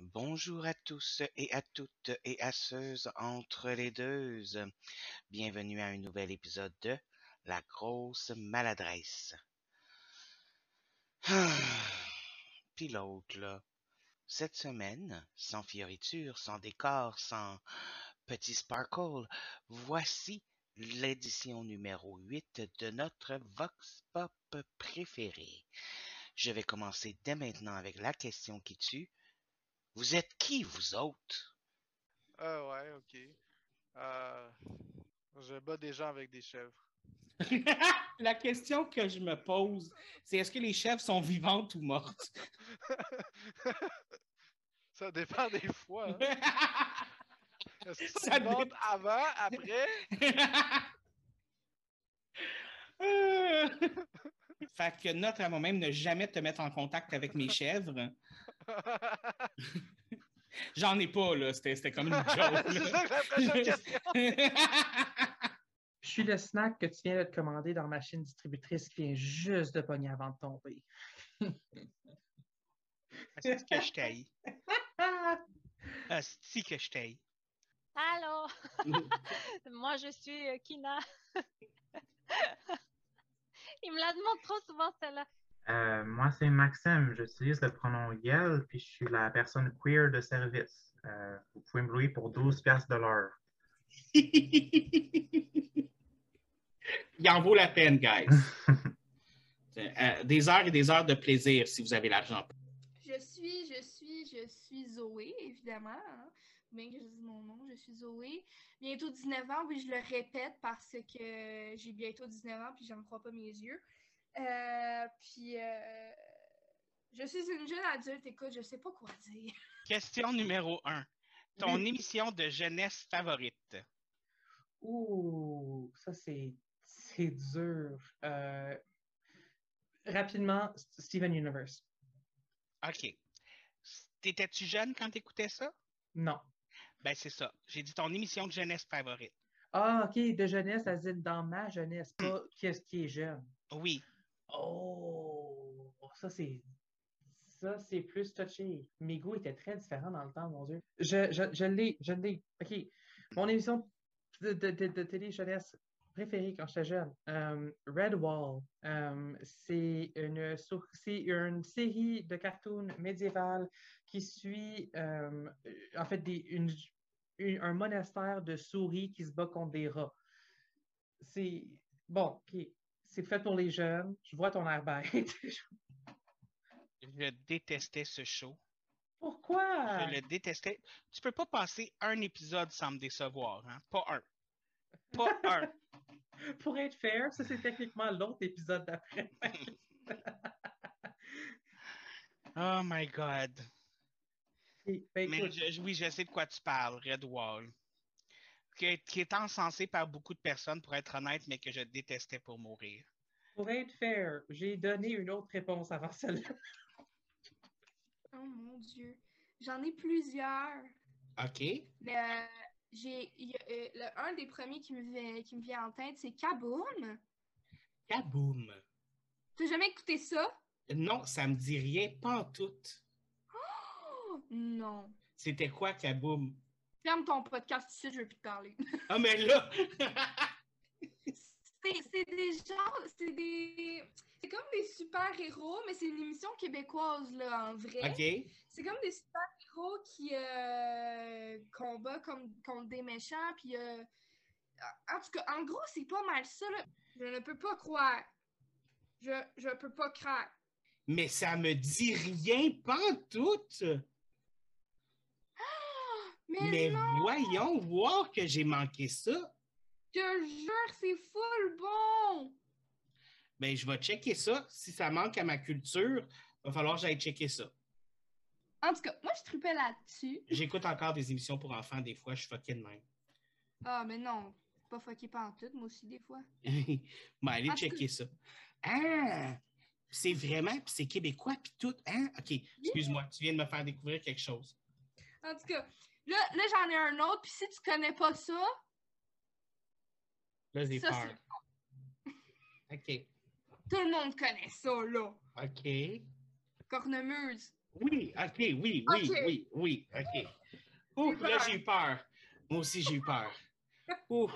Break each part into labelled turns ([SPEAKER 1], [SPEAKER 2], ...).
[SPEAKER 1] Bonjour à tous et à toutes et à ceux entre les deux. Bienvenue à un nouvel épisode de La grosse maladresse. L'autre, là. Cette semaine, sans fioriture, sans décor, sans petit sparkle, voici l'édition numéro 8 de notre Vox Pop préféré. Je vais commencer dès maintenant avec la question qui tue. Vous êtes qui, vous autres?
[SPEAKER 2] Ah ouais, ok. Euh, je bats des gens avec des chèvres.
[SPEAKER 3] La question que je me pose, c'est est-ce que les chèvres sont vivantes ou mortes?
[SPEAKER 2] Ça dépend des fois. hein. Est-ce
[SPEAKER 3] Ça dé-
[SPEAKER 2] avant, après?
[SPEAKER 3] Euh. fait que note à moi-même ne jamais te mettre en contact avec mes chèvres. J'en ai pas, là. C'était c'était comme une joke.
[SPEAKER 2] C'est
[SPEAKER 3] là.
[SPEAKER 2] ça que la prochaine question.
[SPEAKER 4] Je suis le snack que tu viens de te commander dans ma chaîne distributrice qui vient juste de pogner avant de tomber.
[SPEAKER 1] Est-ce que je?
[SPEAKER 4] Ah!
[SPEAKER 1] Est-ce que je t'haïs?
[SPEAKER 5] Allô, moi je suis euh, Kina. Il me la demande trop souvent celle-là.
[SPEAKER 6] Euh, moi, c'est Maxime. J'utilise le pronom Yel, puis je suis la personne queer de service. Euh, vous pouvez me louer pour 12 piastres de l'heure.
[SPEAKER 3] Il en vaut la peine, guys. Euh, des heures et des heures de plaisir si vous avez l'argent.
[SPEAKER 7] Je suis, je suis, je suis Zoé, évidemment. hein. Bien que je dise mon nom, je suis Zoé. Bientôt 19 ans, oui, je le répète parce que j'ai bientôt 19 ans puis j'en crois pas mes yeux. Euh, puis, euh, je suis une jeune adulte, écoute, je sais pas quoi dire.
[SPEAKER 1] Question numéro 1. Ton
[SPEAKER 4] Oui.
[SPEAKER 1] émission de jeunesse favorite?
[SPEAKER 4] Ouh, ça c'est c'est dur. Euh, rapidement, Steven Universe.
[SPEAKER 1] OK. T'étais-tu jeune quand t'écoutais ça?
[SPEAKER 4] Non.
[SPEAKER 1] Ben, c'est ça. J'ai dit ton émission de jeunesse favorite.
[SPEAKER 4] Ah, ok, de jeunesse, à dire dans ma jeunesse, pas qu'est-ce qui est jeune.
[SPEAKER 1] Oui.
[SPEAKER 4] Oh, ça c'est ça c'est plus touché. Mes goûts étaient très différents dans le temps, mon Dieu. Je, je, je l'ai, je l'ai. Ok, mon émission de, de, télé jeunesse préférée quand j'étais jeune, euh, Red Wall. Euh, c'est une une série de cartoons médiévales qui suit euh, en fait des, une- un monastère de souris qui se bat contre des rats. C'est bon, ok. C'est fait pour les jeunes. Je vois ton air bête.
[SPEAKER 1] Je détestais ce show.
[SPEAKER 4] Pourquoi?
[SPEAKER 1] Je le détestais. Tu peux pas passer un épisode sans me décevoir, hein? Pas un. Pas un.
[SPEAKER 4] Pour être fair, ça c'est techniquement l'autre épisode d'après.
[SPEAKER 1] Oh my God.
[SPEAKER 4] Et, ben,
[SPEAKER 1] Mais
[SPEAKER 4] écoute,
[SPEAKER 1] je- oui, je sais de quoi tu parles, Red Qui est, qui est encensé par beaucoup de personnes, pour être honnête, mais que je détestais pour mourir.
[SPEAKER 4] pour être fair, j'ai donné une autre réponse avant celle-là.
[SPEAKER 7] Oh mon Dieu. J'en ai plusieurs.
[SPEAKER 3] OK?
[SPEAKER 7] Mais euh, j'ai il y a, euh, le- un des premiers qui me vient, qui me vient en tête, c'est Kaboom.
[SPEAKER 3] Kaboom!
[SPEAKER 7] T'as jamais écouté ça?
[SPEAKER 3] Non, ça me dit rien, pas en tout.
[SPEAKER 7] Oh, non.
[SPEAKER 3] C'était quoi, Kaboom?
[SPEAKER 7] Ferme ton podcast ici, je veux plus te parler.
[SPEAKER 3] Ah, mais là!
[SPEAKER 7] C'est des gens, c'est des. C'est comme des super-héros, mais c'est une émission québécoise, là, en vrai.
[SPEAKER 3] OK?
[SPEAKER 7] C'est comme des super-héros qui euh, combattent comme, contre des méchants, puis. euh, en tout cas, en gros, c'est pas mal ça, là. Je ne peux pas croire. Je, je peux pas croire.
[SPEAKER 3] Mais ça me dit rien, pas en tout!
[SPEAKER 7] Mais,
[SPEAKER 3] Mais
[SPEAKER 7] non,
[SPEAKER 3] voyons voir que j'ai manqué ça.
[SPEAKER 7] je te jure, c'est full bon!
[SPEAKER 3] Ben, je vais checker ça. Si ça manque à ma culture, il va falloir que j'aille checker ça.
[SPEAKER 7] En tout cas, moi, je tripais là-dessus.
[SPEAKER 3] J'écoute encore des émissions pour enfants, des fois, je suis fucké de même.
[SPEAKER 7] Ah, mais non, pas fucké pas en tout, moi aussi, des fois.
[SPEAKER 3] Mais allez checker ça. Ah! C'est vraiment, puis c'est québécois, puis tout. Hein? OK, excuse-moi, tu viens de me faire découvrir quelque chose.
[SPEAKER 7] En tout cas, là, là j'en ai un autre, puis si tu connais pas ça,
[SPEAKER 3] Là, j'ai peur. OK.
[SPEAKER 7] tout le monde connaît ça, là.
[SPEAKER 3] OK.
[SPEAKER 7] Cornemuse.
[SPEAKER 3] Oui, OK, oui, oui, oui, oui, OK.
[SPEAKER 7] J'ai
[SPEAKER 3] là, j'ai eu peur. Moi aussi, j'ai eu peur. Ouf.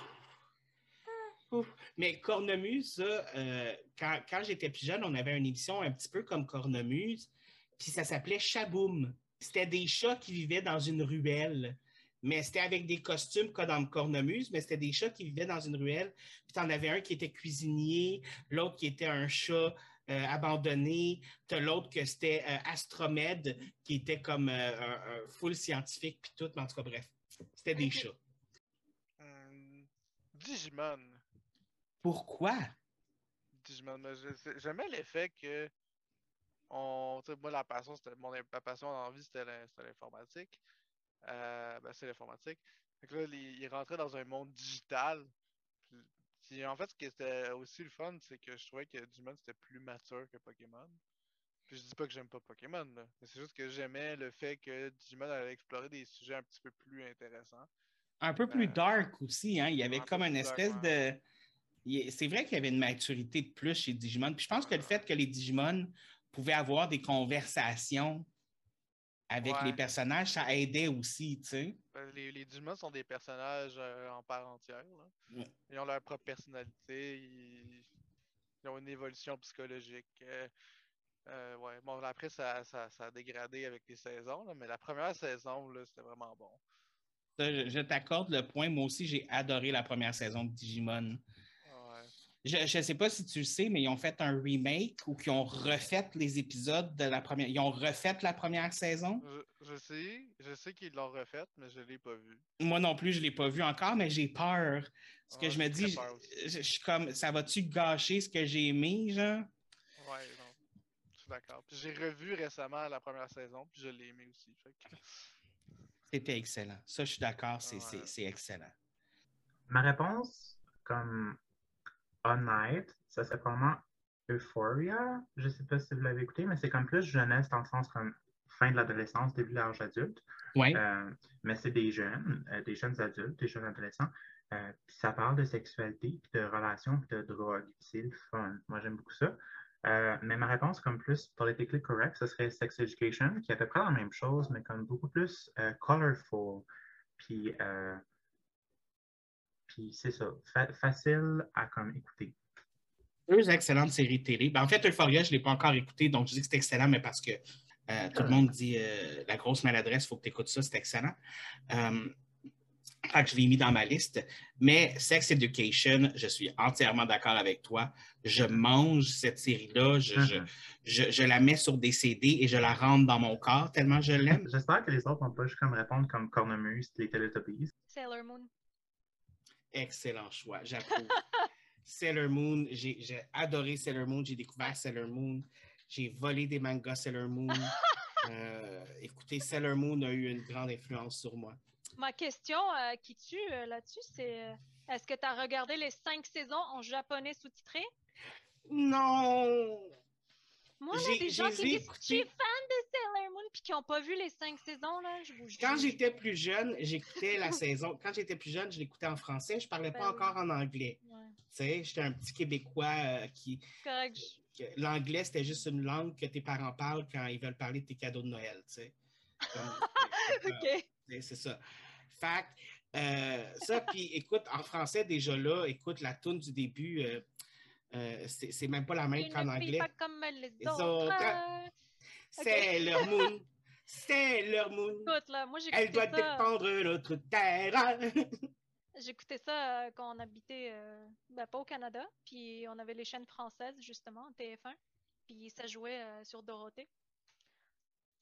[SPEAKER 3] Mais Cornemuse, euh, quand, quand j'étais plus jeune, on avait une émission un petit peu comme Cornemuse, puis ça s'appelait Chaboum. C'était des chats qui vivaient dans une ruelle. Mais c'était avec des costumes comme dans Cornemuse, mais c'était des chats qui vivaient dans une ruelle. Puis t'en avais un qui était cuisinier, l'autre qui était un chat euh, abandonné, t'as l'autre que c'était euh, Astromède, qui était comme euh, un, un full scientifique, puis tout, mais en tout cas, bref, c'était des chats.
[SPEAKER 2] Digimon.
[SPEAKER 3] Pourquoi?
[SPEAKER 2] Digimon. J'aimais l'effet que. Moi, la passion, c'était mon ma passion dans la vie, c'était l'informatique. Euh, ben, c'est l'informatique. Que là, il, il rentrait dans un monde digital. Puis, puis en fait, ce qui était aussi le fun, c'est que je trouvais que Digimon, c'était plus mature que Pokémon. Puis je dis pas que j'aime pas Pokémon, là. Mais c'est juste que j'aimais le fait que Digimon allait explorer des sujets un petit peu plus intéressants.
[SPEAKER 3] Un peu plus
[SPEAKER 2] Euh,
[SPEAKER 3] dark aussi, hein? Il y avait
[SPEAKER 2] un
[SPEAKER 3] comme une
[SPEAKER 2] dark,
[SPEAKER 3] espèce de. C'est vrai qu'il y avait une maturité de plus chez Digimon. Puis je pense que le fait que les Digimon pouvaient avoir des conversations avec
[SPEAKER 2] Ouais.
[SPEAKER 3] les personnages, ça aidait aussi, tu sais.
[SPEAKER 2] Ben, Les, les Digimon sont des personnages euh, en part entière. là.
[SPEAKER 3] Ouais.
[SPEAKER 2] Ils ont leur propre personnalité, ils, ils ont une évolution psychologique. euh, euh, ouais. Bon, après, ça, ça, ça a dégradé avec les saisons, là, mais la première saison, c'était vraiment bon.
[SPEAKER 3] Je t'accorde le point. Moi aussi, j'ai adoré la première saison de Digimon. Je ne sais pas si tu le sais, mais ils ont fait un remake ou qu'ils ont refait les épisodes de la première. Ils ont refait la première saison?
[SPEAKER 2] Je, je sais, je sais qu'ils l'ont refaite, mais je l'ai pas vu.
[SPEAKER 3] Moi non plus, je ne l'ai pas vu encore, mais j'ai peur. Parce que
[SPEAKER 2] Ouais,
[SPEAKER 3] je me dis, je, je suis comme, ça va-tu gâcher ce que j'ai aimé, genre?
[SPEAKER 2] Ouais, non. Je suis d'accord. Puis j'ai revu récemment la première saison, puis je l'ai aimé aussi. Que...
[SPEAKER 3] C'était excellent. Ça, je suis d'accord, c'est
[SPEAKER 2] Ouais.
[SPEAKER 3] c'est- c'est excellent.
[SPEAKER 6] Ma réponse, comme honnête, ça serait probablement Euphoria. Je sais pas si vous l'avez écouté, mais c'est comme plus jeunesse dans le sens comme fin de l'adolescence, début de l'âge adulte.
[SPEAKER 3] Oui.
[SPEAKER 6] Euh, mais c'est des jeunes, euh, des jeunes adultes, des jeunes adolescents. Euh, puis ça parle de sexualité, puis de relations, puis de drogue. C'est le fun. Moi, j'aime beaucoup ça. Euh, mais ma réponse, comme plus politically correct, ce serait Sex Education, qui est à peu près la même chose, mais comme beaucoup plus colorful. Puis, puis c'est ça, fa- facile à comme écouter.
[SPEAKER 3] Deux excellentes séries télé. Ben, en fait, Euphoria, je ne l'ai pas encore écouté, donc je dis que c'est excellent, mais parce que euh, tout le monde dit euh, la grosse maladresse, il faut que tu écoutes ça, c'est excellent. Euh, fait que je l'ai mis dans ma liste. Mais Sex Education, je suis entièrement d'accord avec toi. Je mange cette série-là, je, je- je- je la mets sur des CD et je la rentre dans mon corps tellement je l'aime.
[SPEAKER 6] J'espère que les autres vont pas juste comme répondre comme Cornemuse, les Teletubbies.
[SPEAKER 5] Sailor Moon.
[SPEAKER 3] Excellent choix, j'approuve. Sailor Moon, j'ai adoré Sailor Moon, j'ai découvert Sailor Moon, j'ai volé des mangas Sailor Moon. Euh, écoutez, Sailor Moon a eu une grande influence sur moi.
[SPEAKER 5] Ma question euh, qui tue euh, là-dessus, c'est euh, est-ce que tu as regardé les cinq saisons en japonais sous-titré?
[SPEAKER 3] Non!
[SPEAKER 5] Moi, là,
[SPEAKER 3] J'ai-
[SPEAKER 5] des gens qui suis fan de Sailor Moon puis qui n'ont pas vu les cinq saisons, là, je
[SPEAKER 3] Quand j'étais plus jeune, j'écoutais la saison. Quand j'étais plus jeune, je l'écoutais en français, je parlais pas
[SPEAKER 5] Ben oui.
[SPEAKER 3] encore en anglais.
[SPEAKER 5] Ouais,
[SPEAKER 3] Tu sais, j'étais un petit Québécois euh, qui.
[SPEAKER 5] correct.
[SPEAKER 3] L'anglais, c'était juste une langue que tes parents parlent quand ils veulent parler de tes cadeaux de Noël, tu sais. Comme-
[SPEAKER 5] OK.
[SPEAKER 3] C'est c'est ça. Euh, ça, puis écoute, en français, déjà là, écoute, la toune du début, euh, c'est même pas la même qu'en anglais.
[SPEAKER 5] pas comme les, autres.
[SPEAKER 3] autres, C'est leur moon. C'est leur moon.
[SPEAKER 5] Écoute, là, moi,
[SPEAKER 3] Elle doit
[SPEAKER 5] ça.
[SPEAKER 3] défendre notre terre.
[SPEAKER 5] J'écoutais ça euh, quand on habitait, euh, ben, pas au Canada, puis on avait les chaînes françaises, justement, en TF1, puis ça jouait sur Dorothée.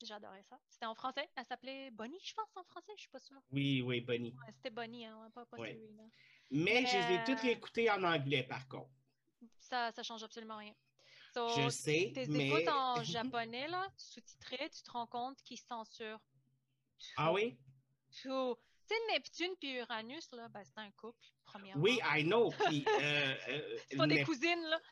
[SPEAKER 5] J'adorais ça. C'était en français. Elle s'appelait Bonnie, je pense, en français, je suis pas sûre.
[SPEAKER 3] Oui, oui, Bonnie.
[SPEAKER 5] Ouais, c'était Bonnie, hein, pas, pas
[SPEAKER 3] Ouais.
[SPEAKER 5] celui-là.
[SPEAKER 3] Mais je les ai toutes écoutées en anglais, par contre.
[SPEAKER 5] Ça, ça change absolument rien. So,
[SPEAKER 3] Je sais,
[SPEAKER 5] tes
[SPEAKER 3] mais...
[SPEAKER 5] écoutes en japonais, là, sous-titré, tu te rends compte qu'ils censurent
[SPEAKER 3] Ah oui?
[SPEAKER 5] tout. Tu sais, Neptune puis Uranus, là, ben, c'est un couple, premièrement.
[SPEAKER 3] Oui, I know. Puis, euh, euh,
[SPEAKER 5] C'est pas des cousines, là.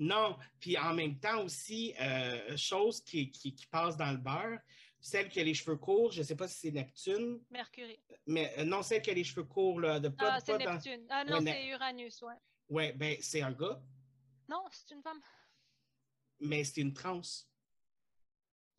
[SPEAKER 3] Non, puis en même temps aussi, euh, chose qui, qui, qui passe dans le beurre, celle qui a les cheveux courts, je ne sais pas si c'est Neptune,
[SPEAKER 5] Mercury.
[SPEAKER 3] mais euh, non, celle qui a les cheveux courts, là, de pas,
[SPEAKER 5] Ah, c'est
[SPEAKER 3] dans...
[SPEAKER 5] Neptune. Ah non,
[SPEAKER 3] Ouais,
[SPEAKER 5] c'est Uranus, ouais.
[SPEAKER 3] Ouais, ben c'est un gars,
[SPEAKER 5] Non, c'est une femme.
[SPEAKER 3] mais c'est une trans.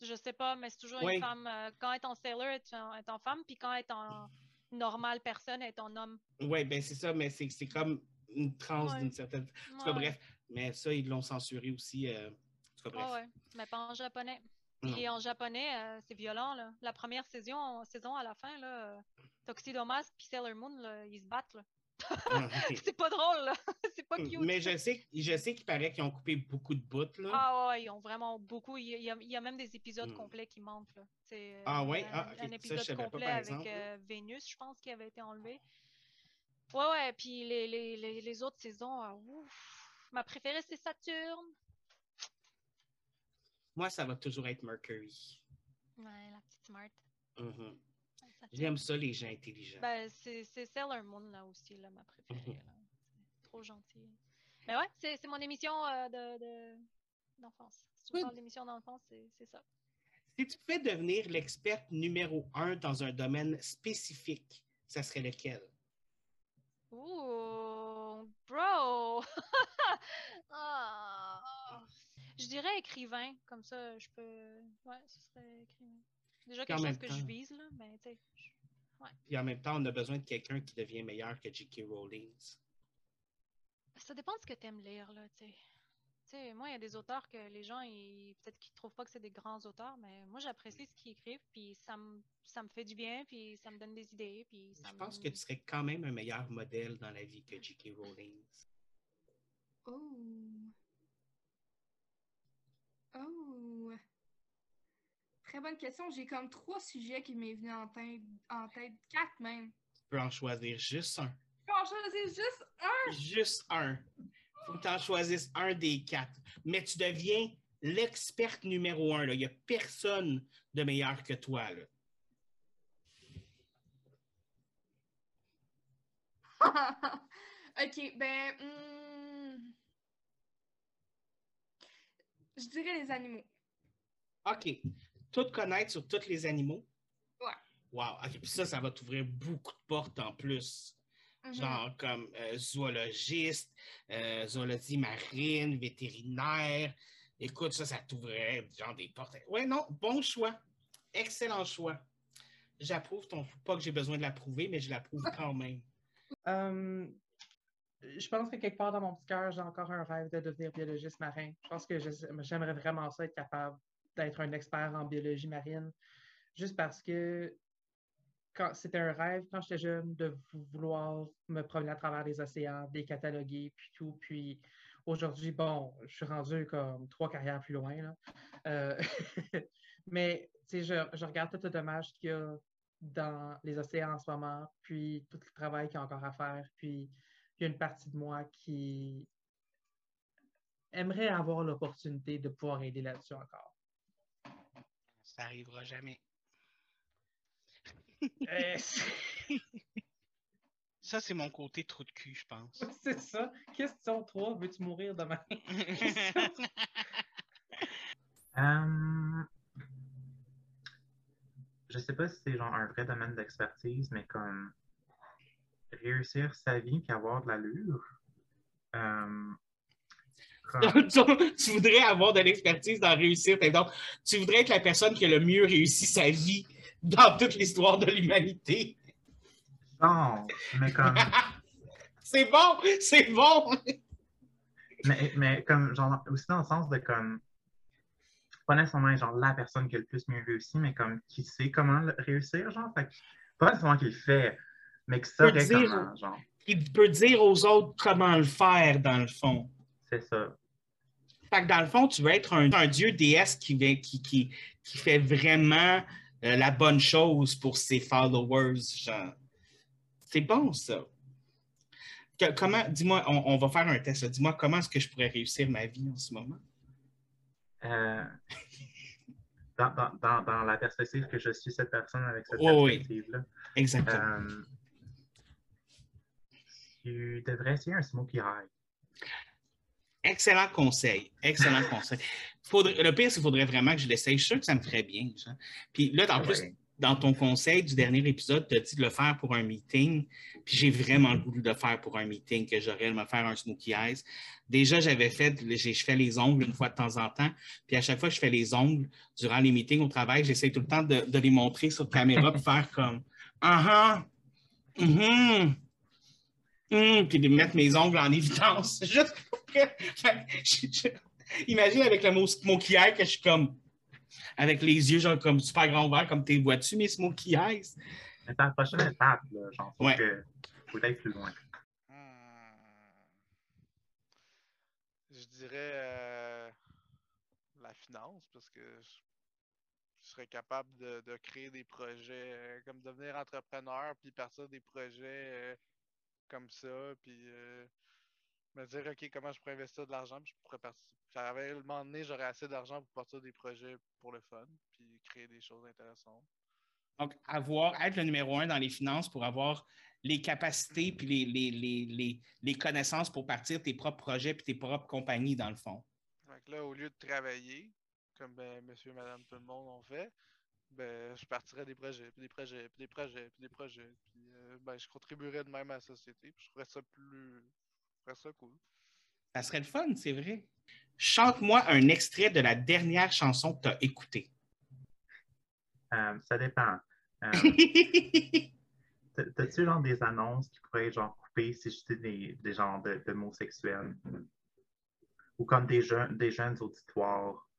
[SPEAKER 5] Je sais pas, mais c'est toujours une femme. euh, quand elle est en sailor, elle est en, elle est en femme, puis quand elle est en normale personne, elle est en homme.
[SPEAKER 3] Oui, ben c'est ça, mais c'est c'est comme une
[SPEAKER 5] Ouais.
[SPEAKER 3] d'une certaine. En tout cas, bref. Mais ça, ils l'ont censuré aussi. euh, En tout cas, bref.
[SPEAKER 5] Ouais, ouais, mais pas en japonais.
[SPEAKER 3] Non.
[SPEAKER 5] Et en japonais, euh, c'est violent, là. La première saison, saison à la fin, là, Tuxedo Mask puis Sailor Moon, là, ils se battent, là.
[SPEAKER 3] Ah,
[SPEAKER 5] c'est pas drôle, là. c'est pas cute.
[SPEAKER 3] Mais je sais, je sais qu'il paraît qu'ils ont coupé beaucoup de bouts. Là.
[SPEAKER 5] Ah ouais, ils ont vraiment beaucoup. Il y a, il y a- même des épisodes
[SPEAKER 3] Hmm.
[SPEAKER 5] complets qui manquent. Là. C'est,
[SPEAKER 3] Ah ouais?
[SPEAKER 5] un,
[SPEAKER 3] Ah,
[SPEAKER 5] un épisode complet avec euh, Vénus, je pense, qui avait été enlevé. Ouais, ouais, puis les, les, les, les autres saisons, ah, ouf. Ma préférée, c'est Saturne.
[SPEAKER 3] Moi, ça va toujours être Mercury.
[SPEAKER 5] Ouais, la petite Smart.
[SPEAKER 3] Mhm. J'aime ça, les gens intelligents.
[SPEAKER 5] Ben, c'est Sailor Moon, là aussi, là, ma préférée. Là. Trop gentil. Mais ouais, c'est mon émission euh, de- de- d'enfance. si d'émission d'enfance, c'est c'est ça.
[SPEAKER 3] Si tu pouvais devenir l'experte numéro un dans un domaine spécifique, ça serait lequel?
[SPEAKER 5] Ouh, bro! Ah. Je dirais écrivain, comme ça je peux. Ouais, ce serait écrivain. Déjà quelque chose que
[SPEAKER 3] temps-
[SPEAKER 5] je vise, là, mais tu sais. je-
[SPEAKER 3] Puis en même temps, on a besoin de quelqu'un qui devient meilleur que J.K. Rowling.
[SPEAKER 5] Ça dépend de ce que tu aimes lire, là, tu sais. Tu sais, moi, il y a des auteurs que les gens, ils... peut-être qu'ils trouvent pas que c'est des grands auteurs, mais moi, j'apprécie ce qu'ils écrivent, puis ça me... ça me fait du bien, puis ça me donne des idées, puis ça
[SPEAKER 3] Je pense que tu serais quand même un meilleur modèle dans la vie que J.K. Rowling.
[SPEAKER 7] Oh. Oh. Très bonne question. J'ai comme trois sujets qui m'est venu en tête, en tête, quatre même.
[SPEAKER 3] Tu peux en choisir juste un.
[SPEAKER 7] Franchement, c'est juste un.
[SPEAKER 3] Juste un. faut que tu en choisisses un des quatre. Mais tu deviens l'experte numéro un. là. Il n'y a personne de meilleur que toi. Là.
[SPEAKER 7] ok, ben. hmm, Je dirais les animaux.
[SPEAKER 3] OK. Tout connaître sur tous les animaux?
[SPEAKER 7] Ouais.
[SPEAKER 3] Wow. OK. Puis ça, ça va t'ouvrir beaucoup de portes en plus.
[SPEAKER 7] Mhm.
[SPEAKER 3] Genre comme euh, zoologiste, euh, zoologie marine, vétérinaire. Écoute, ça, ça t'ouvrait genre des portes. Ouais, non, bon choix. Excellent choix. J'approuve ton. Pas que j'ai besoin de l'approuver, mais je l'approuve quand même.
[SPEAKER 4] Euh, je pense que quelque part dans mon petit cœur, j'ai encore un rêve de devenir biologiste marin. Je pense que j'aimerais vraiment ça être capable d'être un expert en biologie marine, juste parce que c'était un rêve quand j'étais jeune de vou- vouloir me promener à travers les océans, les cataloguer, puis tout. Puis aujourd'hui, bon, je suis rendu comme trois carrières plus loin. Euh, mais je, je regarde tout le dommage qu'il y a dans les océans en ce moment, puis tout le travail qu'il y a encore à faire, puis il y a une partie de moi qui aimerait avoir l'opportunité de pouvoir aider là-dessus encore.
[SPEAKER 1] Ça arrivera jamais.
[SPEAKER 4] Euh,
[SPEAKER 1] Ça, c'est mon côté trou de cul, je pense.
[SPEAKER 4] c'est ça. Question 3, veux-tu mourir demain?
[SPEAKER 6] Euh, je sais pas si c'est genre un vrai domaine d'expertise, mais comme réussir sa vie puis avoir de l'allure. Euh,
[SPEAKER 3] tu, tu voudrais avoir de l'expertise dans réussir. Donc, tu voudrais être la personne qui a le mieux réussi sa vie dans toute l'histoire de l'humanité.
[SPEAKER 6] non, mais comme,
[SPEAKER 3] c'est bon, c'est bon.
[SPEAKER 6] mais, mais comme, genre, aussi dans le sens de comme, pas nécessairement genre la personne qui a le plus mieux réussi, mais comme qui sait comment réussir, genre, fait pas nécessairement qui le fait, mais qui saurait comment, genre,
[SPEAKER 3] Il peut dire aux autres comment le faire, dans le fond.
[SPEAKER 6] C'est ça.
[SPEAKER 3] Fait que dans le fond, tu veux être un, un dieu déesse qui, va- qui, qui, qui fait vraiment euh, la bonne chose pour ses followers. Genre. C'est bon, ça. Que- comment, dis-moi, on, on va faire un test. Dis-moi comment est-ce que je pourrais réussir ma vie en ce moment?
[SPEAKER 6] Euh, dans, dans, dans, dans la perspective que je suis cette personne avec cette
[SPEAKER 3] Oui, oui.
[SPEAKER 6] perspective-là,
[SPEAKER 3] Exactement.
[SPEAKER 6] euh, tu devrais essayer un smoky eye.
[SPEAKER 3] Excellent conseil. Excellent conseil. Faudrait- le pire, c'est qu'il faudrait vraiment que je l'essaye. Je suis sûr que ça me ferait bien. Puis là, en plus, dans ton conseil du dernier épisode, tu as dit de le faire pour un meeting. Puis j'ai vraiment le goût de le faire pour un meeting, que j'aurais me faire un smokey eyes. Déjà, j'avais fait, je fais les ongles une fois de temps en temps. Puis à chaque fois que je fais les ongles durant les meetings au travail, j'essaie tout le temps de, les montrer sur caméra pour faire comme Ah uh -huh, puis de mettre mes ongles en évidence. Juste Imagine avec le mot smokey eye que je suis comme avec les yeux genre comme super grand ouverts, comme tes vois-tu mes smokey eyes?
[SPEAKER 6] C'est la prochaine étape, là. Genre, faut ouais. que faut aller plus loin.
[SPEAKER 2] Hmm. Je dirais euh, la finance, parce que je, je serais capable de, de, créer des projets, euh, comme devenir entrepreneur, puis partir des projets euh, comme ça, puis euh, me dire, OK, comment je pourrais investir de l'argent, puis je pourrais partir. À un moment donné, j'aurais assez d'argent pour partir des projets pour le fun, puis créer des choses intéressantes.
[SPEAKER 3] Donc, avoir, être le numéro un dans les finances pour avoir les capacités puis les, les, les, les, connaissances pour partir tes propres projets puis tes propres compagnies, dans le fond.
[SPEAKER 2] Donc là, au lieu de travailler, comme ben, monsieur et madame tout le monde ont fait, ben, je partirais des projets, puis des projets, puis des projets, puis des projets. Puis euh, ben, je contribuerais de même à la société, puis je ferais ça plus. Ferais ça cool.
[SPEAKER 3] Ça serait le fun, c'est vrai. Chante-moi un extrait de la dernière chanson que tu as écoutée.
[SPEAKER 6] Euh, ça dépend. Euh, T'as-tu genre des annonces qui pourraient genre couper si je dis des, des genres de, de, mots sexuels? Ou comme des, jeunes, des jeunes auditoires?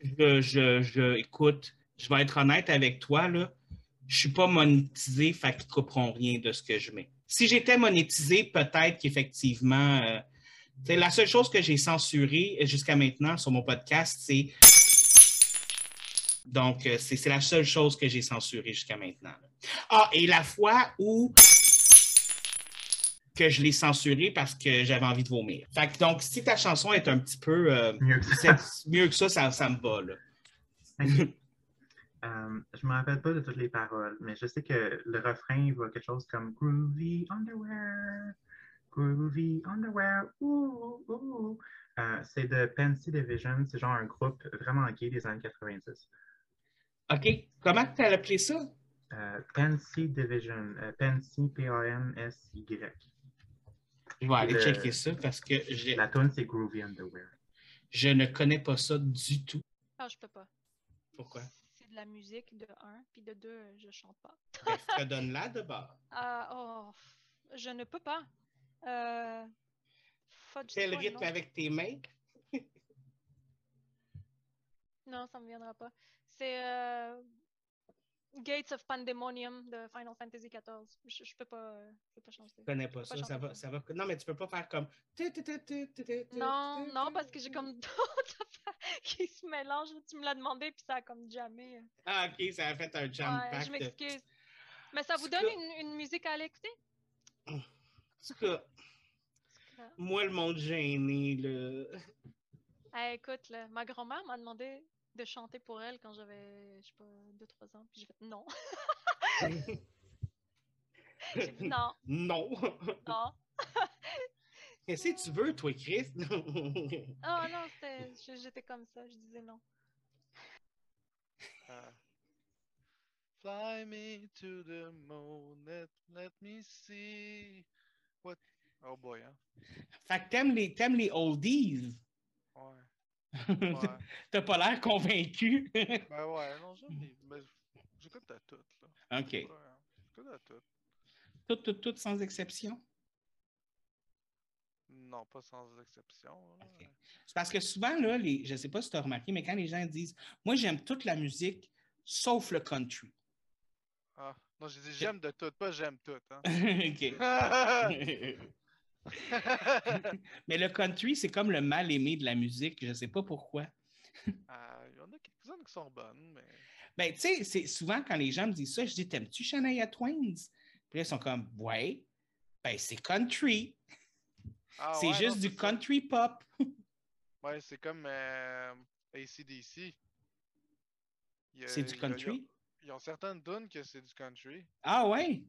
[SPEAKER 3] Je, je, je, écoute, je vais être honnête avec toi, là. Je suis pas monétisé, fait qu'ils ne couperont rien de ce que je mets. Si j'étais monétisé, peut-être qu'effectivement, euh, la seule chose que j'ai censurée jusqu'à maintenant sur mon podcast, c'est donc, euh, c'est la seule chose que j'ai censurée jusqu'à maintenant. Ah, et la fois où que je l'ai censurée parce que j'avais envie de vomir. Fait donc, si ta chanson est un petit peu euh,
[SPEAKER 6] mieux, que ça.
[SPEAKER 3] mieux, que ça, ça, me va. Là.
[SPEAKER 6] Euh, je ne me rappelle pas de toutes les paroles, mais je sais que le refrain va quelque chose comme Groovy Underwear, Groovy Underwear, ouh, ouh. c'est de Pansy Division, c'est genre un groupe vraiment gay des années 90.
[SPEAKER 3] OK. Comment tu as appelé ça?
[SPEAKER 6] Uh, Pansy Division. Uh, Pansy, P-A-N-S-Y.
[SPEAKER 3] Je vais aller le, checker ça parce que j'ai.
[SPEAKER 6] La tune, c'est Groovy Underwear.
[SPEAKER 3] Je ne connais pas ça du tout.
[SPEAKER 5] Ah, je peux pas.
[SPEAKER 3] Pourquoi?
[SPEAKER 5] La musique de un, puis de deux, je chante pas.
[SPEAKER 3] ben, donne-la de bas.
[SPEAKER 5] Ah, oh, je ne peux pas. Euh,
[SPEAKER 3] rythme non. avec tes mains?
[SPEAKER 5] non, ça ne me viendra pas. C'est euh, Gates of Pandemonium de Final Fantasy XIV. Je, je peux pas, je peux pas chanter.
[SPEAKER 3] Je connais pas, ça. ça, va, ça va. Non, mais tu peux pas faire comme.
[SPEAKER 5] Non, non, parce que j'ai comme d'autres affaires qui se mélangent. Tu me l'as demandé, puis ça a comme jamais.
[SPEAKER 3] Ah, ok, ça a fait un jam
[SPEAKER 5] ouais, Je m'excuse. Mais ça vous donne une, une, musique à aller écouter?
[SPEAKER 3] En tout cas, moi, le monde gêné, là.
[SPEAKER 5] Hey, écoute, là, ma grand-mère m'a demandé de chanter pour elle quand j'avais, je sais pas, 2-3 ans. Puis j'ai fait non. j'ai dit non.
[SPEAKER 3] Non.
[SPEAKER 5] Non.
[SPEAKER 3] Qu'est-ce que tu veux, toi, Chris?
[SPEAKER 5] oh non, j'étais comme ça, je disais non.
[SPEAKER 2] Uh, fly me to the moon, let, let me see what. Oh boy, hein.
[SPEAKER 3] Fait que t'aimes les, t'aimes les oldies.
[SPEAKER 2] Ouais.
[SPEAKER 3] Ouais. T'as pas l'air convaincu.
[SPEAKER 2] ben ouais, non, j'écoute à tout. Là.
[SPEAKER 3] OK.
[SPEAKER 2] Ouais, j'écoute à tout.
[SPEAKER 3] Tout, tout, tout, sans exception?
[SPEAKER 2] Non, pas sans exception.
[SPEAKER 3] Okay. C'est parce que souvent, là, les, je ne sais pas si tu as remarqué, mais quand les gens disent Moi, j'aime toute la musique sauf le country.
[SPEAKER 2] Ah, non, j'ai dit j'aime de tout, pas j'aime tout. Hein.
[SPEAKER 3] OK. Mais le country, c'est comme le mal aimé de la musique. Je ne sais pas pourquoi.
[SPEAKER 2] Ah, il y en a quelques-unes qui sont bonnes, mais.
[SPEAKER 3] Ben, tu sais, c'est souvent quand les gens me disent ça, je dis T'aimes-tu Shania Twins? Puis là, ils sont comme Ouais. Ben, c'est country.
[SPEAKER 2] Ah,
[SPEAKER 3] c'est
[SPEAKER 2] ouais,
[SPEAKER 3] juste
[SPEAKER 2] non,
[SPEAKER 3] du country pop.
[SPEAKER 2] ouais, c'est comme euh, ACDC.
[SPEAKER 3] C'est du country?
[SPEAKER 2] Ils ont certaines tunes que c'est du country.
[SPEAKER 3] Ah ouais?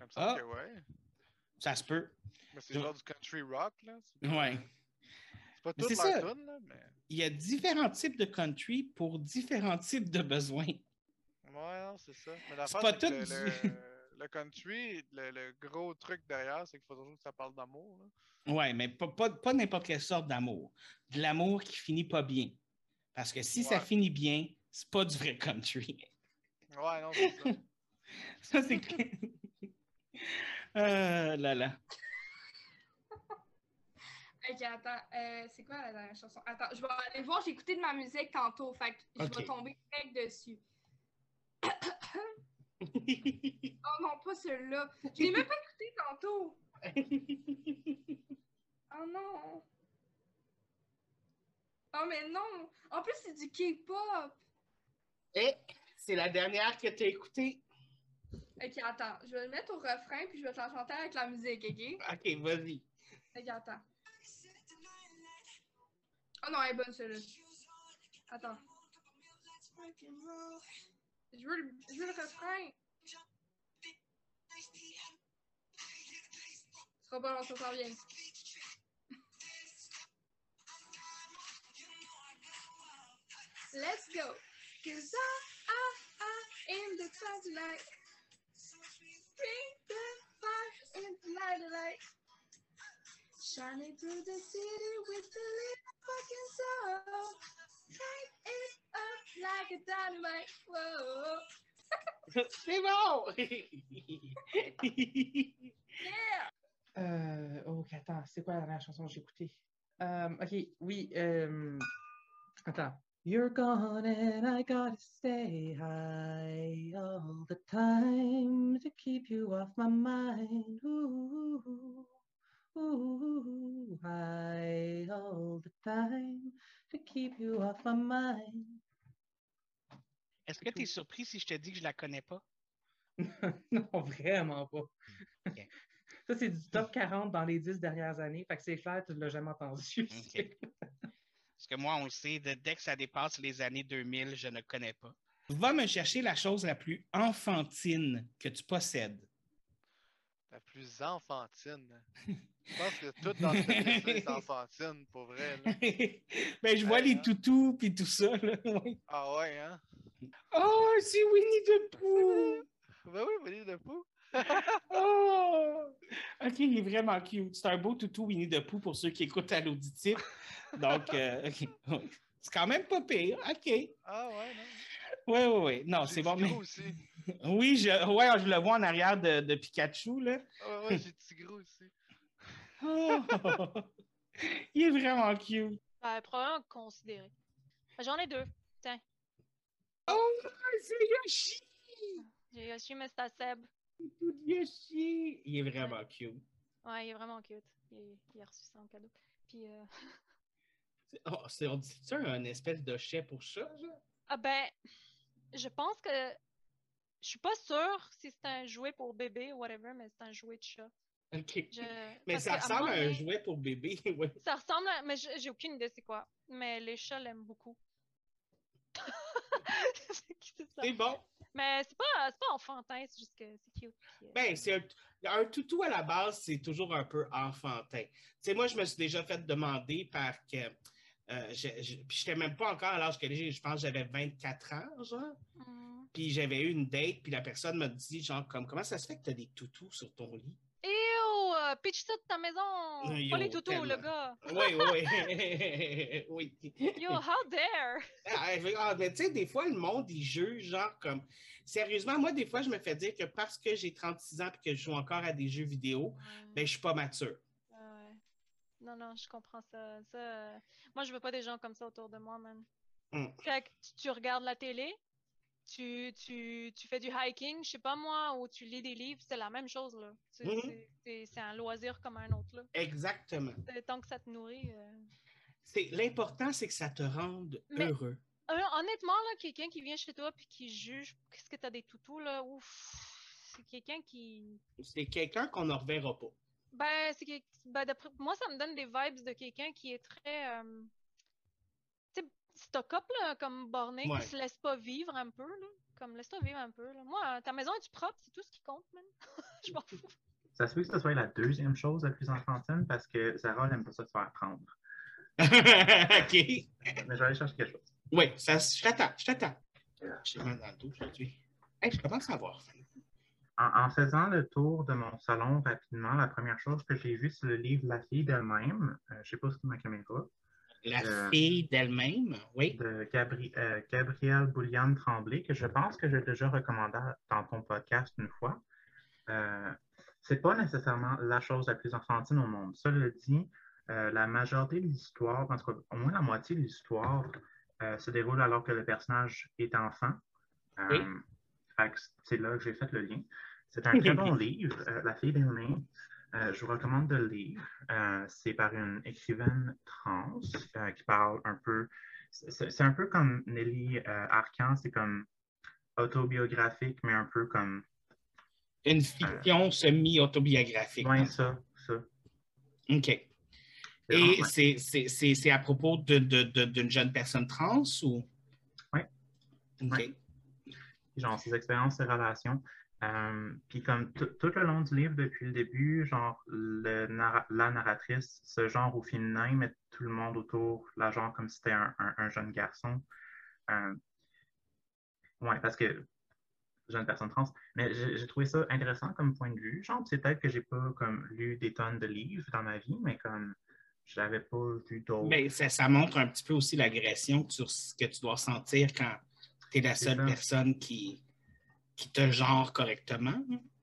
[SPEAKER 2] Il me semble
[SPEAKER 3] Ah.
[SPEAKER 2] que ouais.
[SPEAKER 3] Ça se peut.
[SPEAKER 2] Mais c'est genre du country rock, là.
[SPEAKER 3] Ouais.
[SPEAKER 2] C'est pas leur
[SPEAKER 3] ça.
[SPEAKER 2] tune, là, mais.
[SPEAKER 3] Il y a différents types de country pour différents types de besoins.
[SPEAKER 2] Ouais, non, c'est ça. Mais
[SPEAKER 3] C'est pas
[SPEAKER 2] c'est que
[SPEAKER 3] tout
[SPEAKER 2] le,
[SPEAKER 3] du-
[SPEAKER 2] le, le country, le, le gros truc derrière, c'est qu'il faut toujours que ça parle d'amour. là.
[SPEAKER 3] Ouais, mais pas, pas, pas n'importe quelle sorte d'amour. De l'amour qui finit pas bien. Parce que si ça finit bien, c'est pas du vrai country.
[SPEAKER 2] Ouais, non, c'est ça.
[SPEAKER 3] Ça, c'est clair. Euh, là, là.
[SPEAKER 7] Ok, attends. euh, c'est quoi la dernière chanson? Attends, je vais aller voir. J'ai écouté de ma musique tantôt. Fait que je vais tomber direct dessus. Oh non, pas celui-là. Je l'ai même pas écouté tantôt. Oh non. Oh mais non. En plus, c'est du K-pop.
[SPEAKER 3] Et c'est la dernière que tu as écoutée.
[SPEAKER 7] Ok, attends. Je vais le mettre au refrain puis je vais te la chanter avec la musique, ok?
[SPEAKER 3] OK, vas-y.
[SPEAKER 7] Ok, attends. Oh non, elle est bonne celle-là. Attends. Je veux le, je veux le refrain. Ce sera pas long, ça s'en vient. Let's go. Cause I, I, I am the twilight. Bring the fire in the light of light. Shining through the city with the little fucking soul. Light it up like a dynamite. Whoa.
[SPEAKER 3] C'est bon!
[SPEAKER 7] Yeah!
[SPEAKER 4] Euh, ok, attends, c'est quoi la dernière chanson que j'ai écoutée? Euh, ok, oui. euh, attends. You're gone and I gotta stay high all the time to keep you off my mind. Ooh, ooh, high all the time to keep you off my mind.
[SPEAKER 3] Est-ce que tu es surpris si je te dis que je la connais pas?
[SPEAKER 4] non, vraiment pas.
[SPEAKER 3] Ok.
[SPEAKER 4] Ça, c'est du top 40 dans les 10 dernières années. Fait que c'est clair, tu ne l'as jamais entendu.
[SPEAKER 3] Ok. Parce que moi, on le sait, de- dès que ça dépasse les années 2000, je ne connais pas. Va me chercher la chose la plus enfantine que tu possèdes.
[SPEAKER 2] La plus enfantine. Je pense que tout dans liste est enfantine, pour vrai. Là.
[SPEAKER 3] ben, je vois
[SPEAKER 2] Ouais,
[SPEAKER 3] les
[SPEAKER 2] hein?
[SPEAKER 3] toutous puis tout ça. Là.
[SPEAKER 2] Ah ouais, hein?
[SPEAKER 3] Oh, c'est Winnie the Pooh!
[SPEAKER 2] Ben oui, Winnie the Pooh.
[SPEAKER 3] Oh! OK, il est vraiment cute. C'est un beau toutou Winnie the Pooh pour ceux qui écoutent à l'auditif. Donc, euh, c'est quand même pas pire. OK.
[SPEAKER 2] Ah ouais, non?
[SPEAKER 3] Oui, oui, oui. Non, c'est bon. Mais...
[SPEAKER 2] aussi.
[SPEAKER 3] Oui, je... Ouais, je le vois en arrière de, de Pikachu. Là.
[SPEAKER 2] Ah ouais, j'ai Tigrou aussi.
[SPEAKER 3] Oh! il est vraiment cute.
[SPEAKER 5] Ben, probablement considéré. Ben, J'en ai deux. Tiens,
[SPEAKER 3] Oh, c'est Yoshi!
[SPEAKER 5] j'ai Yoshi, mais c'est à Seb.
[SPEAKER 3] Tout Yoshi! Il est vraiment cute.
[SPEAKER 5] Ouais, il est vraiment cute. Il, il a reçu ça en cadeau. Puis, euh,
[SPEAKER 3] Oh, c'est, on dit ça un espèce de chien pour chat, genre?
[SPEAKER 5] ah ben, je pense que je suis pas sûre si c'est un jouet pour bébé ou whatever, mais c'est un jouet de chat.
[SPEAKER 3] OK.
[SPEAKER 5] Je...
[SPEAKER 3] Mais ça ressemble à un jouet pour bébé, oui.
[SPEAKER 5] Ça ressemble à... Mais j'ai aucune idée c'est quoi. Mais les chats l'aiment beaucoup. C'est
[SPEAKER 3] bon.
[SPEAKER 5] Mais c'est pas, pas enfantin, c'est juste que c'est cute. puis, euh,
[SPEAKER 3] Ben, c'est un, un toutou à la base, c'est toujours un peu enfantin. Tu sais, moi, je me suis déjà fait demander par que. Euh, je, j'étais même pas encore à l'âge que j'ai, je pense que j'avais 24 ans, genre.
[SPEAKER 5] hmm.
[SPEAKER 3] Puis j'avais eu une date, puis la personne m'a dit, genre, comme, comment ça se fait que tu as des toutous sur ton lit?
[SPEAKER 5] Euh, Pitch ça de ta maison!
[SPEAKER 3] Yo,
[SPEAKER 5] pas les toutous, le gars!
[SPEAKER 3] Oui, oui, oui.
[SPEAKER 5] Yo, how dare!
[SPEAKER 3] Ah, ah, mais tu sais, des fois, le monde, il juge, genre, comme. Sérieusement, moi, des fois, je me fais dire que parce que j'ai 36 ans et que je joue encore à des jeux vidéo, ben, je suis pas mature.
[SPEAKER 5] Ah ouais. Non, non, je comprends ça. ça euh, Moi, je veux pas des gens comme ça autour de moi, man.
[SPEAKER 3] Mm.
[SPEAKER 5] Fait que tu, tu regardes la télé, tu, tu, tu fais du hiking, je sais pas moi, ou tu lis des livres, c'est la même chose, là. C'est
[SPEAKER 3] Mhm.
[SPEAKER 5] c'est- un loisir comme un autre, là.
[SPEAKER 3] Exactement.
[SPEAKER 5] Tant que ça te nourrit. euh.
[SPEAKER 3] C'est L'important, c'est que ça te rende
[SPEAKER 5] Mais-
[SPEAKER 3] heureux.
[SPEAKER 5] Euh, honnêtement, là, quelqu'un qui vient chez toi puis qui juge qu'est-ce que t'as des toutous, là, ouf, c'est quelqu'un qui.
[SPEAKER 3] C'est quelqu'un qu'on ne reverra pas.
[SPEAKER 5] Ben, c'est que- ben, d'après moi, ça me donne des vibes de quelqu'un qui est très. euh, tu stock-up, là, comme borné,
[SPEAKER 3] Ouais.
[SPEAKER 5] qui se laisse pas vivre un peu, là. Comme laisse-toi vivre un peu, là. Moi, ta maison est propre, c'est tout ce qui compte, man. je m'en fous.
[SPEAKER 6] Ça se peut que ce soit la deuxième chose la plus enfantine parce que Sarah n'aime pas ça se faire prendre.
[SPEAKER 3] OK.
[SPEAKER 6] Mais je vais aller chercher quelque chose.
[SPEAKER 3] Oui, ça, je t'attends, je t'attends. J'ai mal dans le dos aujourd'hui. Hey, je commence à avoir faim.
[SPEAKER 6] En, en faisant le tour de mon salon rapidement, la première chose que j'ai vue, c'est le livre La fille d'elle-même. Euh, je ne sais pas si ma caméra.
[SPEAKER 3] La fille d'elle-même, oui.
[SPEAKER 6] de Gabri- euh, Gabrielle Bouliane Tremblay, que je pense que j'ai déjà recommandé dans ton podcast une fois. Euh, c'est pas nécessairement la chose la plus enfantine au monde. Cela dit, euh, la majorité de l'histoire, en tout cas, au moins la moitié de l'histoire, euh, se déroule alors que le personnage est enfant.
[SPEAKER 3] Oui.
[SPEAKER 6] c'est là que j'ai fait le lien. C'est un très bon livre, La fille d'elle-même. Euh, je vous recommande de le lire. Euh, c'est par une écrivaine trans euh, qui parle un peu. C'est un peu comme Nelly Arcan, c'est comme autobiographique, mais un peu comme.
[SPEAKER 3] Une fiction semi-autobiographique. Hein.
[SPEAKER 6] ça, ça.
[SPEAKER 3] OK. Et c'est- c'est c'est- c'est à propos de- de- de- d'une jeune personne trans ou?
[SPEAKER 6] Oui.
[SPEAKER 3] OK.
[SPEAKER 6] Ouais. genre ses expériences, ses relations. Euh, puis comme tout le long du livre, depuis le début, genre le narra- la narratrice, ce genre au féminin, met tout le monde autour, la genre comme si c'était un, un- un jeune garçon. Euh, ouais, parce que jeune personne trans. Mais j'ai trouvé ça intéressant comme point de vue. Genre, c'est peut-être que j'ai pas comme lu des tonnes de livres dans ma vie, mais comme je n'avais pas vu d'autres.
[SPEAKER 3] Mais ça, ça montre un petit peu aussi l'agression que tu, que tu dois sentir quand tu es la seule personne qui, qui te genre correctement.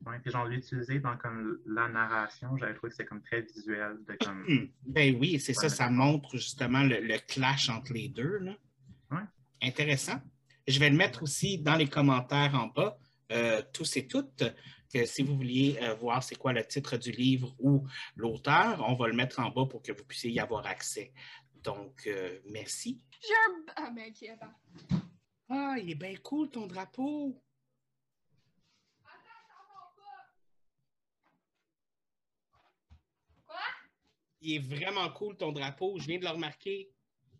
[SPEAKER 6] Ouais, puis genre l'utiliser dans comme la narration, j'avais trouvé que c'était comme très visuel de comme.
[SPEAKER 3] Hmm. Ben oui, c'est ça,
[SPEAKER 6] Ouais.
[SPEAKER 3] ça montre justement le, le clash entre les deux. là.
[SPEAKER 6] Ouais.
[SPEAKER 3] Intéressant. Je vais le mettre aussi dans les commentaires en bas, euh, tous et toutes, que si vous vouliez euh, voir c'est quoi le titre du livre ou l'auteur, on va le mettre en bas pour que vous puissiez y avoir accès. Donc, euh, merci.
[SPEAKER 7] Un. Ah, ben.
[SPEAKER 3] Ah, il est bien cool ton drapeau. Il est vraiment cool ton drapeau. Je viens de le remarquer.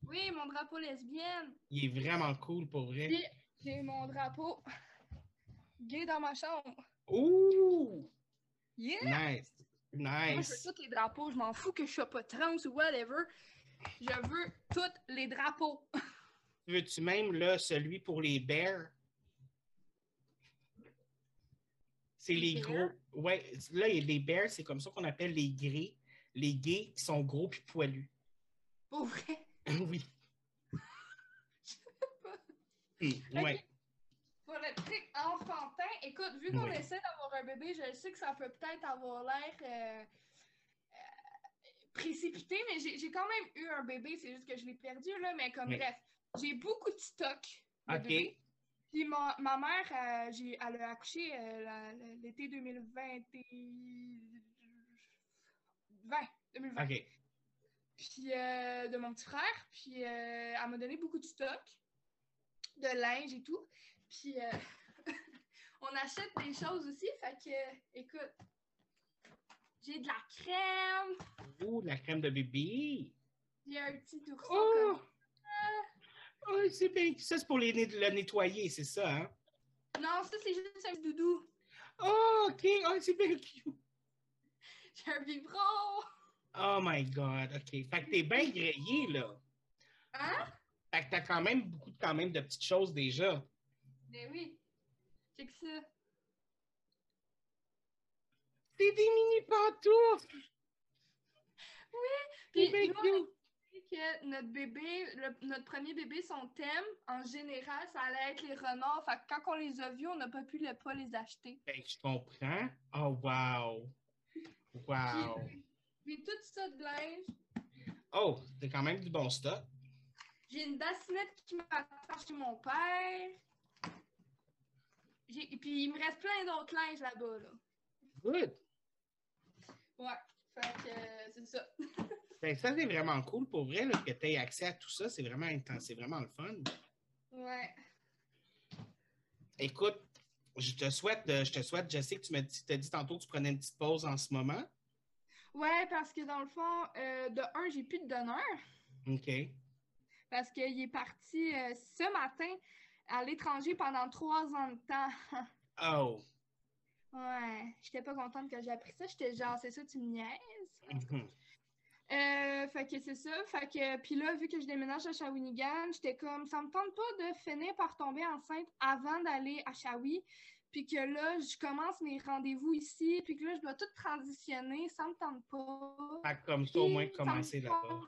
[SPEAKER 7] Oui, mon drapeau lesbienne.
[SPEAKER 3] Il est vraiment cool pour vrai.
[SPEAKER 7] J'ai mon drapeau gay dans ma chambre.
[SPEAKER 3] Ouh!
[SPEAKER 7] Yeah!
[SPEAKER 3] Nice.
[SPEAKER 7] Moi, je
[SPEAKER 3] Nice.
[SPEAKER 7] veux tous les drapeaux. Je m'en fous que je sois pas trans ou whatever. Je veux tous les drapeaux.
[SPEAKER 3] Veux-tu même là, celui pour les bears? C'est les gros. Ouais, là, les bears, c'est comme ça qu'on appelle les gays. Les gays qui sont gros puis poilus.
[SPEAKER 7] Pour vrai?
[SPEAKER 3] oui. Hmm, Ouais.
[SPEAKER 7] Pour le truc enfantin, écoute, vu qu'on essaie d'avoir un bébé, je sais que ça peut peut-être avoir l'air euh, euh, précipité, mais j'ai quand même eu un bébé, c'est juste que je l'ai perdu, là, mais comme bref, j'ai beaucoup de stock. de.
[SPEAKER 3] OK.
[SPEAKER 7] Puis ma, ma mère, euh, elle a accouché euh, l'été 2020. et- 20, 2020.
[SPEAKER 3] OK.
[SPEAKER 7] Puis euh, de mon petit frère. Puis euh, elle m'a donné beaucoup de stock, de linge et tout. Puis euh, on achète des choses aussi. Fait que, écoute, j'ai de la crème.
[SPEAKER 3] Ouh, de la crème de bébé.
[SPEAKER 7] J'ai un petit ourson
[SPEAKER 3] Oh!
[SPEAKER 7] comme-
[SPEAKER 3] Oh, c'est bien. Ça, c'est pour les, le nettoyer, c'est ça, hein?
[SPEAKER 7] Non, ça c'est juste un doudou.
[SPEAKER 3] Oh, OK. Oh, c'est bien cute.
[SPEAKER 7] J'ai un biberon.
[SPEAKER 3] Oh my God. OK. Fait que t'es bien grillé, là.
[SPEAKER 7] Hein?
[SPEAKER 3] Fait que t'as quand même beaucoup quand même de petites choses déjà.
[SPEAKER 7] Ben oui. C'est que ça.
[SPEAKER 3] C'est des mini pantoufles.
[SPEAKER 7] Puis nous,
[SPEAKER 3] cute.
[SPEAKER 7] dit que notre bébé, le- notre premier bébé, son thème, en général, ça allait être les renards. Fait que quand on les a vus, on n'a pas pu le, pas les acheter.
[SPEAKER 3] Ben, je comprends. Oh, wow. Wow.
[SPEAKER 7] J'ai tout ça de linge.
[SPEAKER 3] Oh, c'est quand même du bon stock.
[SPEAKER 7] J'ai une bassinette qui m'attend chez mon père. J'ai- Et puis il me reste plein d'autres linges là-bas. Là.
[SPEAKER 3] Good.
[SPEAKER 7] Ouais. Fait que euh, c'est ça.
[SPEAKER 3] Ben, ça, c'est vraiment cool pour vrai là, que tu aies accès à tout ça. C'est vraiment intense. C'est vraiment le fun.
[SPEAKER 7] Ouais.
[SPEAKER 3] Écoute, je te souhaite, euh, je te souhaite, je sais que tu m'as dit, t'as dit tantôt que tu prenais une petite pause en ce moment.
[SPEAKER 7] Ouais, parce que dans le fond, euh, de un, j'ai plus de donneur.
[SPEAKER 3] OK.
[SPEAKER 7] Parce qu'il est parti euh, ce matin à l'étranger pendant trois ans de temps.
[SPEAKER 3] Oh.
[SPEAKER 7] ouais, j'étais pas contente que j'ai appris ça. J'étais genre, c'est ça, tu me niaises?
[SPEAKER 3] Mhm.
[SPEAKER 7] Fait que c'est ça. Fait que, puis là, vu que je déménage à Shawinigan, j'étais comme, ça me tente pas de finir par tomber enceinte avant d'aller à Shawi. Puis que là, je commence mes rendez-vous ici. Puis que là, je dois tout transitionner. Ça me tente pas.
[SPEAKER 3] Fait que comme ça, au moins, commencer là-bas.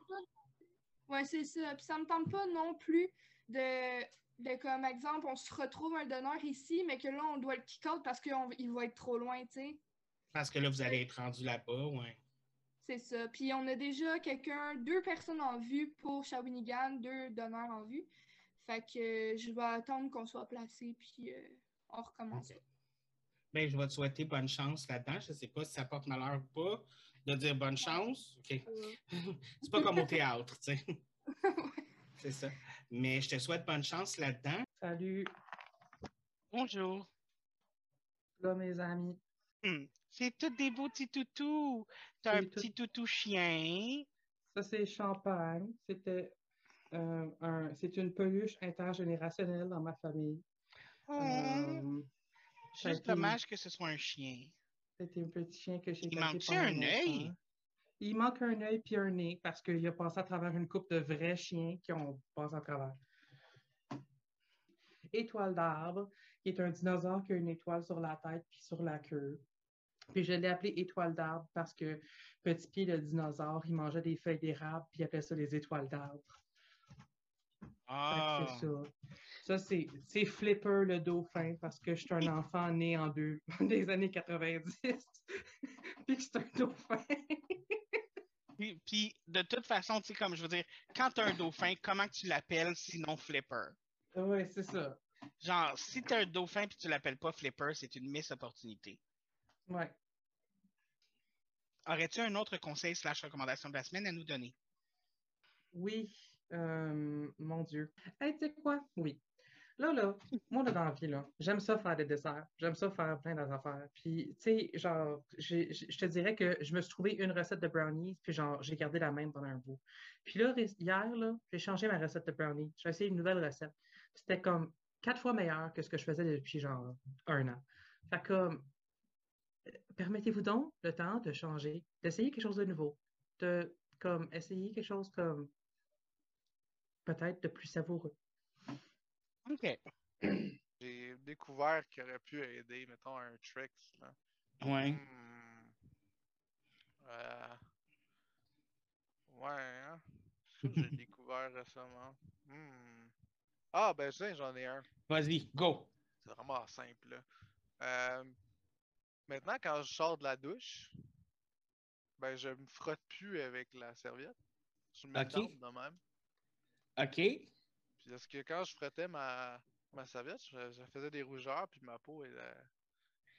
[SPEAKER 7] Ouais, c'est ça. Puis ça me tente pas non plus de, de comme exemple, on se retrouve un donneur ici, mais que là, on doit le kick-out parce qu'il va être trop loin, tu sais.
[SPEAKER 3] Parce que là, vous allez être rendu là-bas, ouais.
[SPEAKER 7] C'est ça. Puis on a déjà quelqu'un, deux personnes en vue pour Shawinigan, deux donneurs en vue. Fait que euh, je vais attendre qu'on soit placé, puis euh, on recommence.
[SPEAKER 3] Ben, je vais te souhaiter bonne chance là-dedans. Je ne sais pas si ça porte malheur ou pas de dire bonne chance. OK. C'est pas comme au théâtre, tu sais. C'est ça. Mais je te souhaite bonne chance là-dedans.
[SPEAKER 4] Salut,
[SPEAKER 1] Bonjour.
[SPEAKER 4] là, mes amis.
[SPEAKER 1] Hmm, C'est tous des beaux petits toutous. T'as un
[SPEAKER 4] tout-
[SPEAKER 1] petit toutou chien.
[SPEAKER 4] Ça, c'est Champagne. C'était euh, un, c'est une peluche intergénérationnelle dans ma famille.
[SPEAKER 1] Oh,
[SPEAKER 4] Euh,
[SPEAKER 1] Juste
[SPEAKER 4] été-
[SPEAKER 1] dommage que ce soit un chien.
[SPEAKER 4] C'était un petit chien que j'ai
[SPEAKER 1] Il
[SPEAKER 4] pendant
[SPEAKER 1] un œil?
[SPEAKER 4] Il manque un œil puis un nez parce qu'il a passé à travers une coupe de vrais chiens qui ont passé à travers. Étoile d'arbre, qui est un dinosaure qui a une étoile sur la tête puis sur la queue. Puis je l'ai appelé étoile d'arbre parce que Petit Pied, le dinosaure, il mangeait des feuilles d'érable puis il appelait ça les étoiles d'arbre.
[SPEAKER 1] Ah,
[SPEAKER 4] C'est ça. Ça, c'est Flipper le dauphin parce que je suis un enfant né en deux, des années 90. puis que c'est un dauphin.
[SPEAKER 1] Puis, puis, de toute façon, tu sais, comme je veux dire, quand t'as un dauphin, comment tu l'appelles sinon Flipper?
[SPEAKER 4] oui, c'est ça.
[SPEAKER 1] Genre, si t'as un dauphin puis tu l'appelles pas Flipper, c'est une miss opportunité.
[SPEAKER 4] Ouais.
[SPEAKER 1] Aurais-tu un autre conseil slash recommandation de la semaine à nous donner?
[SPEAKER 4] Oui, euh, mon Dieu. Hey, tu sais quoi? Oui. Là, là, moi, là, dans la vie, là, j'aime ça faire des desserts. J'aime ça faire plein d'affaires. Puis, tu sais, genre, je te dirais que je me suis trouvé une recette de brownies, puis genre, j'ai gardé la même pendant un bout. Puis là, hier, là, j'ai changé ma recette de brownies. J'ai essayé une nouvelle recette. C'était comme quatre fois meilleur que ce que je faisais depuis, genre, un an. Fait comme, permettez-vous donc le temps de changer, d'essayer quelque chose de nouveau, de, comme, essayer quelque chose comme peut-être de plus savoureux?
[SPEAKER 1] OK.
[SPEAKER 2] J'ai découvert qu'il aurait pu aider, mettons, un Trix. Là.
[SPEAKER 3] Ouais.
[SPEAKER 2] Hmm. Euh, Ouais, hein? J'ai découvert récemment. Hmm. Ah, ben, je sais, j'en ai un.
[SPEAKER 3] Vas-y, go.
[SPEAKER 2] C'est vraiment simple, là. Euh, Maintenant, quand je sors de la douche, ben, je me frotte plus avec la serviette. Je me
[SPEAKER 3] Ok.
[SPEAKER 2] tente de même.
[SPEAKER 3] OK.
[SPEAKER 2] Puis est-ce que quand je frottais ma, ma serviette, je, je faisais des rougeurs, puis ma peau, elle, elle,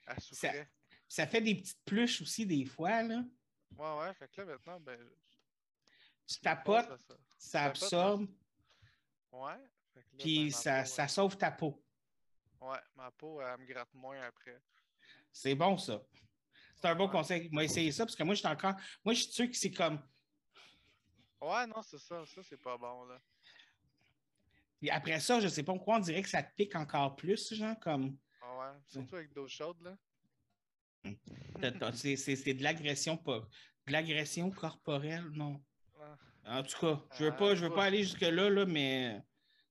[SPEAKER 2] elle souffrait.
[SPEAKER 3] Ça fait des petites pluches aussi des fois, là.
[SPEAKER 2] Ouais, ouais, fait que là, maintenant, ben, je
[SPEAKER 3] Tu tapotes,
[SPEAKER 2] ça.
[SPEAKER 3] ça
[SPEAKER 2] tapote,
[SPEAKER 3] absorbe,
[SPEAKER 2] Ouais. Là, ben,
[SPEAKER 3] puis
[SPEAKER 2] ma
[SPEAKER 3] ça,
[SPEAKER 2] peau,
[SPEAKER 3] ça sauve ta peau.
[SPEAKER 2] euh, Ouais, ma peau, elle me gratte moins après.
[SPEAKER 3] C'est bon, ça. C'est un bon conseil. Moi, essayez ça parce que moi, je suis encore. Moi, je suis sûr que c'est comme.
[SPEAKER 2] Ouais, non, c'est ça. Ça, c'est pas bon, là.
[SPEAKER 3] Puis après ça, je sais pas pourquoi on dirait que ça te pique encore plus, genre, comme.
[SPEAKER 2] Ah ouais, surtout avec d'eau chaude, là.
[SPEAKER 3] C'est de l'agression pas. De l'agression corporelle, non.
[SPEAKER 2] Ah,
[SPEAKER 3] En tout cas, je veux
[SPEAKER 2] Ah,
[SPEAKER 3] pas, je veux
[SPEAKER 2] pas-
[SPEAKER 3] pas aller jusque-là, là, mais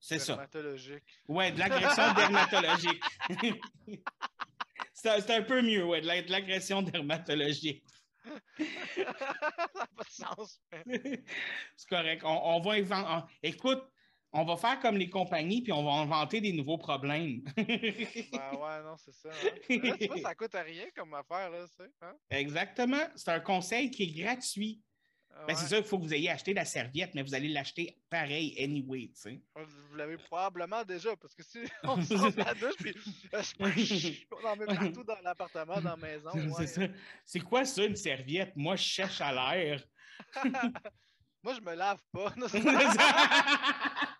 [SPEAKER 3] c'est ça.
[SPEAKER 2] Dermatologique.
[SPEAKER 3] Ouais, de l'agression dermatologique. c'est un- peu mieux, ouais, de la- de l'agression dermatologique.
[SPEAKER 2] ça n'a pas de sens, mais...
[SPEAKER 3] C'est correct. On, on va inventer. Écoute, on va faire comme les compagnies, puis on va inventer des nouveaux problèmes.
[SPEAKER 2] Ben ouais, non, c'est ça. hein. Là, tu vois, ça coûte à rien comme affaire, là, sais. Hein?
[SPEAKER 3] Exactement. C'est un conseil qui est gratuit. Ben, C'est sûr qu'il faut que vous ayez acheté la serviette, mais vous allez l'acheter pareil anyway, tu sais.
[SPEAKER 2] Vous l'avez probablement déjà, parce que si on sort de la douche, puis on en met partout dans l'appartement, dans la maison.
[SPEAKER 3] C'est
[SPEAKER 2] Ouais.
[SPEAKER 3] C'est quoi ça, une serviette? Moi, je cherche à l'air.
[SPEAKER 2] Moi, je me lave pas.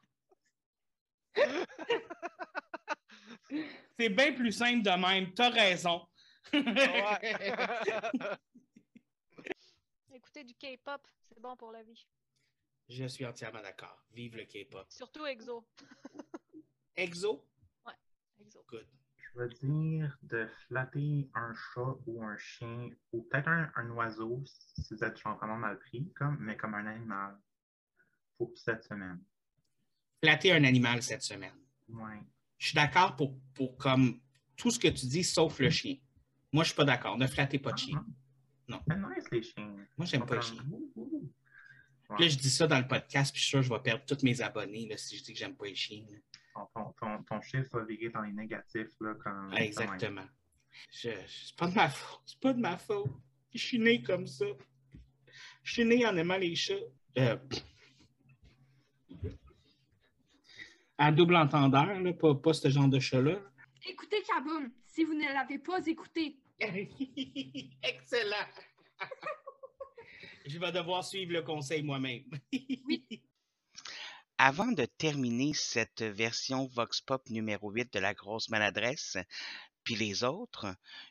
[SPEAKER 2] C'est
[SPEAKER 3] bien plus simple de même. T'as raison.
[SPEAKER 2] Ouais.
[SPEAKER 5] Du K-pop, c'est bon pour la vie.
[SPEAKER 3] Je suis entièrement d'accord. Vive le K-pop.
[SPEAKER 5] Surtout EXO.
[SPEAKER 3] Exo?
[SPEAKER 5] EXO.
[SPEAKER 3] Good.
[SPEAKER 6] Je vais dire de flatter un chat ou un chien, ou peut-être un, un oiseau, si vous êtes vraiment mal pris, comme, mais comme un animal. Pour cette semaine.
[SPEAKER 3] Flatter un animal cette semaine.
[SPEAKER 6] Ouais.
[SPEAKER 3] Je suis d'accord pour, pour comme tout ce que tu dis, sauf le chien. Moi, je suis pas d'accord. Ne flattez pas de chien. Non.
[SPEAKER 6] C'est nice, les chiens.
[SPEAKER 3] Moi, j'aime pas les chiens. Là, je dis ça dans le podcast, puis je suis sûr que je vais perdre tous mes abonnés là, si je dis que j'aime pas les chiens.
[SPEAKER 6] Ton, ton, ton, chiffre va virer dans les négatifs, là, comme...
[SPEAKER 3] Ah, exactement. Je, je- c'est pas de ma faute. C'est pas de ma faute. Je suis né comme ça. Je suis né en aimant les chats. Euh, à double entendeur, là, pas, pas ce genre de chat-là.
[SPEAKER 7] Écoutez Kaboom, si vous ne l'avez pas écouté.
[SPEAKER 3] Excellent! Je vais devoir suivre le conseil moi-même.
[SPEAKER 1] Avant de terminer cette version Vox Pop numéro 8 de la grosse maladresse, puis les autres,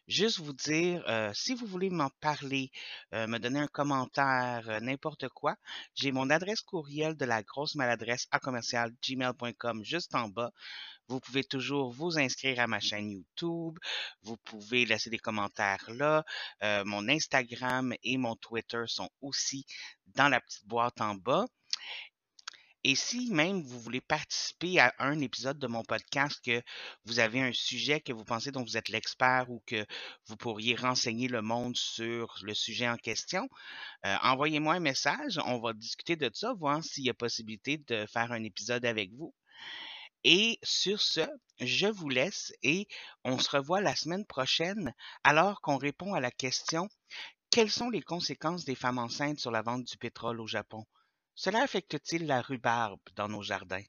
[SPEAKER 1] juste vous dire, euh, si vous voulez m'en parler, euh, me donner un commentaire, euh, n'importe quoi, j'ai mon adresse courriel de la grosse maladresse à commercial gmail.com juste en bas. Vous pouvez toujours vous inscrire à ma chaîne YouTube. Vous pouvez laisser des commentaires là. Mon Instagram et mon Twitter sont aussi dans la petite boîte en bas. Et si même vous voulez participer à un épisode de mon podcast, que vous avez un sujet que vous pensez dont vous êtes l'expert ou que vous pourriez renseigner le monde sur le sujet en question, euh, envoyez-moi un message. On va discuter de ça, voir s'il y a possibilité de faire un épisode avec vous. Et sur ce, je vous laisse et on se revoit la semaine prochaine alors qu'on répond à la question quelles sont les conséquences des femmes enceintes sur la vente du pétrole au Japon? Cela affecte-t-il la rhubarbe dans nos jardins?